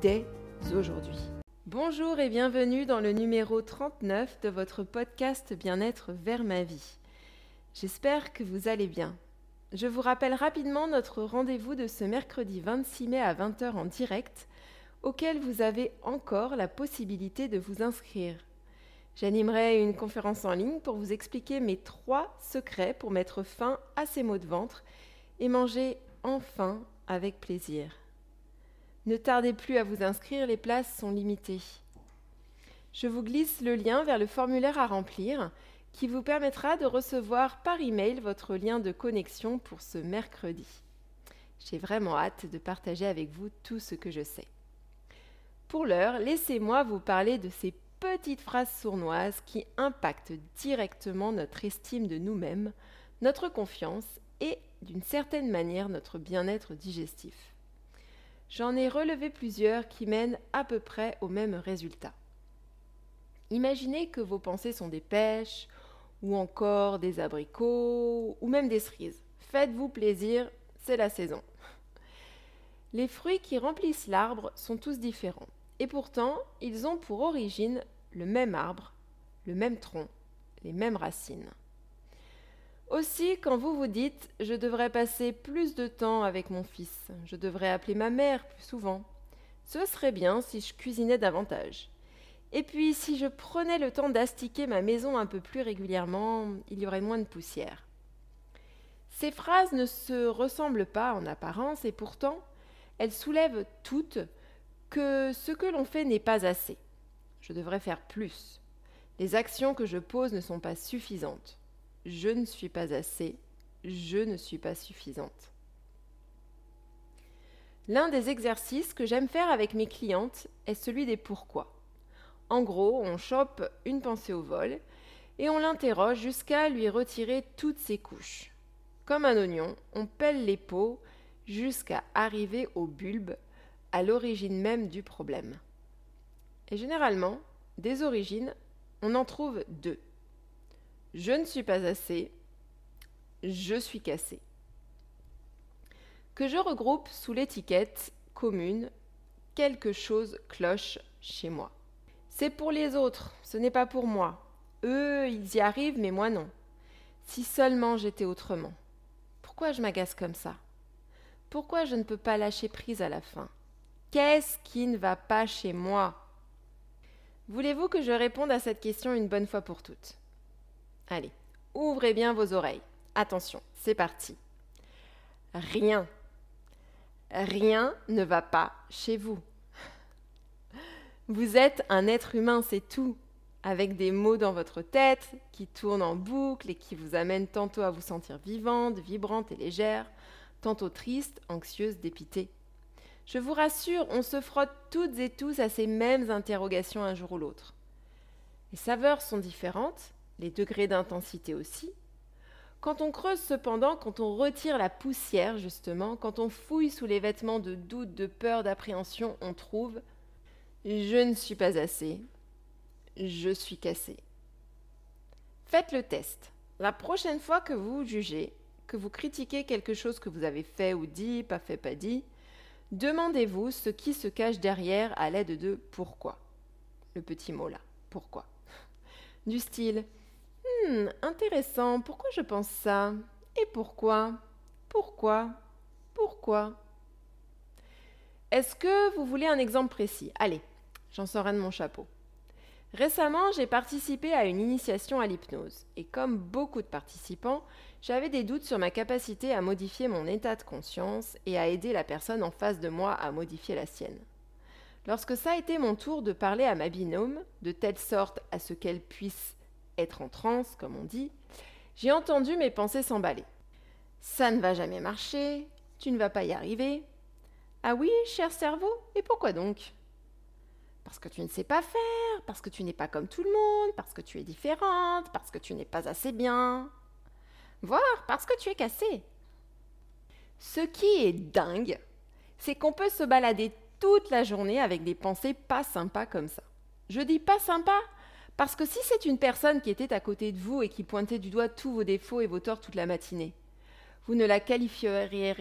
dès aujourd'hui. Bonjour et bienvenue dans le numéro 39 de votre podcast Bien-être vers ma vie. J'espère que vous allez bien. Je vous rappelle rapidement notre rendez-vous de ce mercredi 26 mai à 20h en direct, auquel vous avez encore la possibilité de vous inscrire. J'animerai une conférence en ligne pour vous expliquer mes trois secrets pour mettre fin à ces maux de ventre et manger enfin avec plaisir. Ne tardez plus à vous inscrire, les places sont limitées. Je vous glisse le lien vers le formulaire à remplir qui vous permettra de recevoir par email votre lien de connexion pour ce mercredi. J'ai vraiment hâte de partager avec vous tout ce que je sais. Pour l'heure, laissez-moi vous parler de ces petites phrases sournoises qui impactent directement notre estime de nous-mêmes, notre confiance et, d'une certaine manière, notre bien-être digestif. J'en ai relevé plusieurs qui mènent à peu près au même résultat. Imaginez que vos pensées sont des pêches, ou encore des abricots, ou même des cerises. Faites-vous plaisir, c'est la saison. Les fruits qui remplissent l'arbre sont tous différents. Et pourtant, ils ont pour origine le même arbre, le même tronc, les mêmes racines. Aussi, quand vous vous dites je devrais passer plus de temps avec mon fils, je devrais appeler ma mère plus souvent, ce serait bien si je cuisinais davantage. Et puis, si je prenais le temps d'astiquer ma maison un peu plus régulièrement, il y aurait moins de poussière. Ces phrases ne se ressemblent pas en apparence et pourtant, elles soulèvent toutes que ce que l'on fait n'est pas assez. Je devrais faire plus. Les actions que je pose ne sont pas suffisantes. Je ne suis pas assez. Je ne suis pas suffisante. L'un des exercices que j'aime faire avec mes clientes est celui des pourquoi. En gros, on chope une pensée au vol et on l'interroge jusqu'à lui retirer toutes ses couches. Comme un oignon, on pèle les peaux jusqu'à arriver au bulbe à l'origine même du problème. Et généralement, des origines, on en trouve deux. Je ne suis pas assez, je suis cassé. Que je regroupe sous l'étiquette commune quelque chose cloche chez moi. C'est pour les autres, ce n'est pas pour moi. Eux, ils y arrivent, mais moi non. Si seulement j'étais autrement. Pourquoi je m'agace comme ça? Pourquoi je ne peux pas lâcher prise à la fin? Qu'est-ce qui ne va pas chez moi? Voulez-vous que je réponde à cette question une bonne fois pour toutes? Allez, ouvrez bien vos oreilles. Attention, c'est parti. Rien. Rien ne va pas chez vous. Vous êtes un être humain, c'est tout, avec des mots dans votre tête qui tournent en boucle et qui vous amènent tantôt à vous sentir vivante, vibrante et légère, tantôt triste, anxieuse, dépitée. Je vous rassure, on se frotte toutes et tous à ces mêmes interrogations un jour ou l'autre. Les saveurs sont différentes, les degrés d'intensité aussi. Quand on creuse cependant, quand on retire la poussière justement, quand on fouille sous les vêtements de doute, de peur, d'appréhension, on trouve je ne suis pas assez, je suis cassé. Faites le test. La prochaine fois que vous jugez, que vous critiquez quelque chose que vous avez fait ou dit, pas fait, pas dit, Demandez-vous ce qui se cache derrière à l'aide de pourquoi. Le petit mot là, pourquoi. Du style Hmm, intéressant, pourquoi je pense ça? Et pourquoi? Pourquoi? Pourquoi? Est-ce que vous voulez un exemple précis? Allez, j'en sors un de mon chapeau. Récemment, j'ai participé à une initiation à l'hypnose. Et comme beaucoup de participants, j'avais des doutes sur ma capacité à modifier mon état de conscience et à aider la personne en face de moi à modifier la sienne. Lorsque ça a été mon tour de parler à ma binôme, de telle sorte à ce qu'elle puisse être en transe, comme on dit, j'ai entendu mes pensées s'emballer. Ça ne va jamais marcher, tu ne vas pas y arriver. Ah oui, cher cerveau, et pourquoi donc? Parce que tu ne sais pas faire, parce que tu n'es pas comme tout le monde, parce que tu es différente, parce que tu n'es pas assez bien. Voire parce que tu es cassé. Ce qui est dingue, c'est qu'on peut se balader toute la journée avec des pensées pas sympas comme ça. Je dis pas sympa parce que si c'est une personne qui était à côté de vous et qui pointait du doigt tous vos défauts et vos torts toute la matinée, vous ne la qualifierez,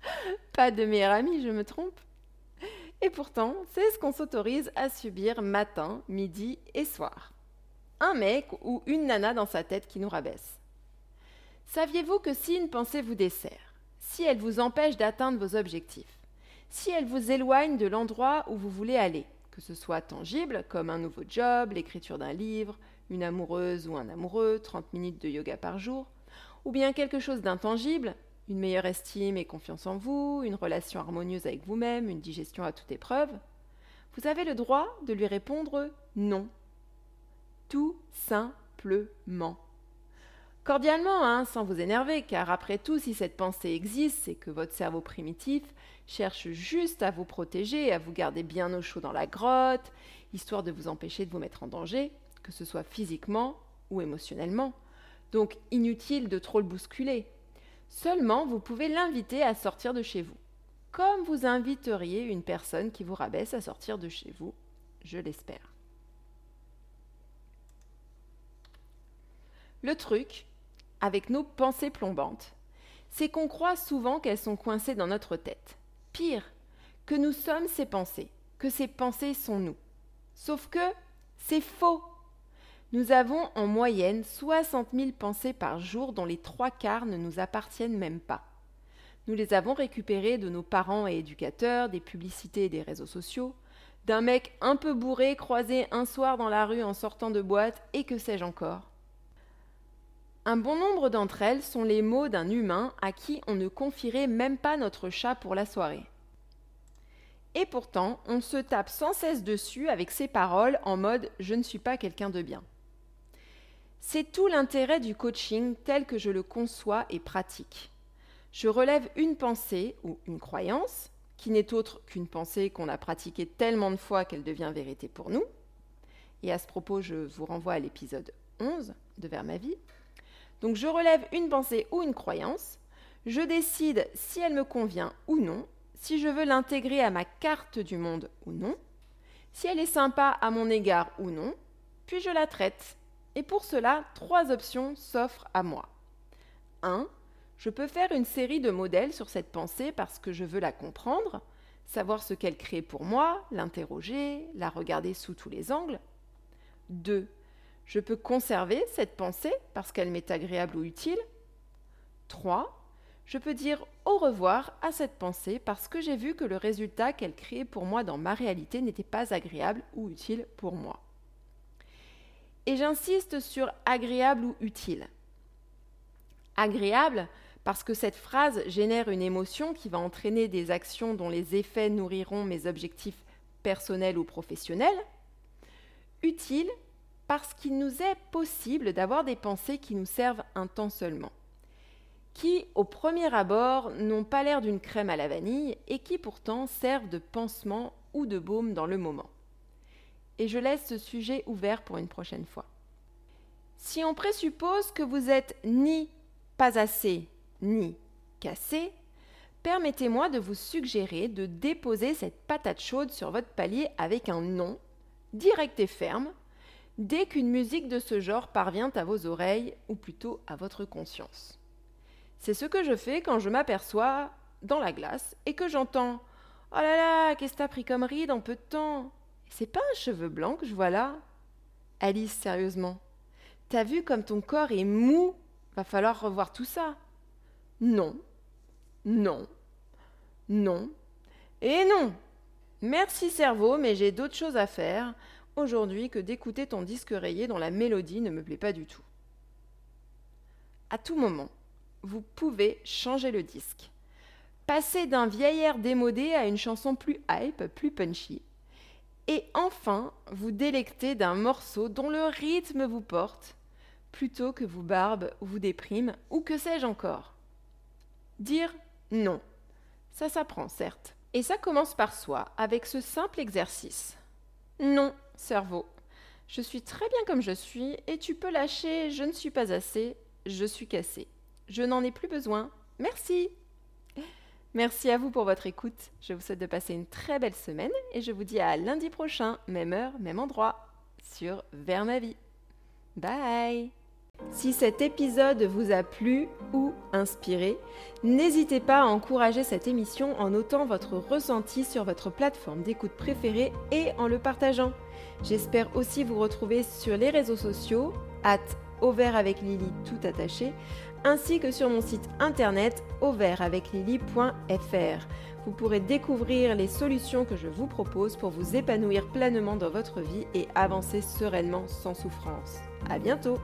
pas de meilleure amie, je me trompe. Et pourtant, c'est ce qu'on s'autorise à subir matin, midi et soir. Un mec ou une nana dans sa tête qui nous rabaisse. Saviez-vous que si une pensée vous dessert, si elle vous empêche d'atteindre vos objectifs, si elle vous éloigne de l'endroit où vous voulez aller, que ce soit tangible, comme un nouveau job, l'écriture d'un livre, une amoureuse ou un amoureux, 30 minutes de yoga par jour, ou bien quelque chose d'intangible, une meilleure estime et confiance en vous, une relation harmonieuse avec vous-même, une digestion à toute épreuve, vous avez le droit de lui répondre non. Tout simplement. Cordialement, hein, sans vous énerver, car après tout, si cette pensée existe, c'est que votre cerveau primitif cherche juste à vous protéger, à vous garder bien au chaud dans la grotte, histoire de vous empêcher de vous mettre en danger, que ce soit physiquement ou émotionnellement. Donc inutile de trop le bousculer. Seulement, vous pouvez l'inviter à sortir de chez vous, comme vous inviteriez une personne qui vous rabaisse à sortir de chez vous, je l'espère. Le truc, avec nos pensées plombantes, c'est qu'on croit souvent qu'elles sont coincées dans notre tête. Pire, que nous sommes ces pensées, que ces pensées sont nous. Sauf que c'est faux. Nous avons en moyenne 60 000 pensées par jour dont les trois quarts ne nous appartiennent même pas. Nous les avons récupérées de nos parents et éducateurs, des publicités et des réseaux sociaux, d'un mec un peu bourré croisé un soir dans la rue en sortant de boîte et que sais-je encore. Un bon nombre d'entre elles sont les mots d'un humain à qui on ne confierait même pas notre chat pour la soirée. Et pourtant, on se tape sans cesse dessus avec ces paroles en mode je ne suis pas quelqu'un de bien. C'est tout l'intérêt du coaching tel que je le conçois et pratique. Je relève une pensée ou une croyance, qui n'est autre qu'une pensée qu'on a pratiquée tellement de fois qu'elle devient vérité pour nous. Et à ce propos, je vous renvoie à l'épisode 11 de Vers ma vie, donc je relève une pensée ou une croyance, je décide si elle me convient ou non, si je veux l'intégrer à ma carte du monde ou non, si elle est sympa à mon égard ou non, puis je la traite. Et pour cela, trois options s'offrent à moi. 1. Je peux faire une série de modèles sur cette pensée parce que je veux la comprendre, savoir ce qu'elle crée pour moi, l'interroger, la regarder sous tous les angles. 2. Je peux conserver cette pensée parce qu'elle m'est agréable ou utile. 3. Je peux dire au revoir à cette pensée parce que j'ai vu que le résultat qu'elle créait pour moi dans ma réalité n'était pas agréable ou utile pour moi. Et j'insiste sur agréable ou utile. Agréable parce que cette phrase génère une émotion qui va entraîner des actions dont les effets nourriront mes objectifs personnels ou professionnels. Utile parce qu'il nous est possible d'avoir des pensées qui nous servent un temps seulement, qui, au premier abord, n'ont pas l'air d'une crème à la vanille et qui pourtant servent de pansement ou de baume dans le moment. Et je laisse ce sujet ouvert pour une prochaine fois. Si on présuppose que vous êtes ni pas assez, ni cassé, permettez-moi de vous suggérer de déposer cette patate chaude sur votre palier avec un non, direct et ferme, dès qu'une musique de ce genre parvient à vos oreilles, ou plutôt à votre conscience. C'est ce que je fais quand je m'aperçois dans la glace et que j'entends Oh là là, qu'est-ce que t'as pris comme ride en peu de temps? C'est pas un cheveu blanc que je vois là. Alice, sérieusement, t'as vu comme ton corps est mou Va falloir revoir tout ça. Non, non, non, et non. Merci cerveau, mais j'ai d'autres choses à faire aujourd'hui que d'écouter ton disque rayé dont la mélodie ne me plaît pas du tout. À tout moment, vous pouvez changer le disque. Passer d'un vieil air démodé à une chanson plus hype, plus punchy. Et enfin, vous délecter d'un morceau dont le rythme vous porte, plutôt que vous barbe ou vous déprime, ou que sais-je encore. Dire Non. Ça s'apprend, certes. Et ça commence par soi, avec ce simple exercice. Non, cerveau. Je suis très bien comme je suis, et tu peux lâcher je ne suis pas assez, je suis cassé. Je n'en ai plus besoin. Merci. Merci à vous pour votre écoute. Je vous souhaite de passer une très belle semaine et je vous dis à lundi prochain, même heure, même endroit, sur Vers ma vie. Bye si cet épisode vous a plu ou inspiré, n'hésitez pas à encourager cette émission en notant votre ressenti sur votre plateforme d'écoute préférée et en le partageant. J'espère aussi vous retrouver sur les réseaux sociaux, at avec Lily tout attaché, ainsi que sur mon site internet auvertaveclily.fr. Vous pourrez découvrir les solutions que je vous propose pour vous épanouir pleinement dans votre vie et avancer sereinement sans souffrance. À bientôt!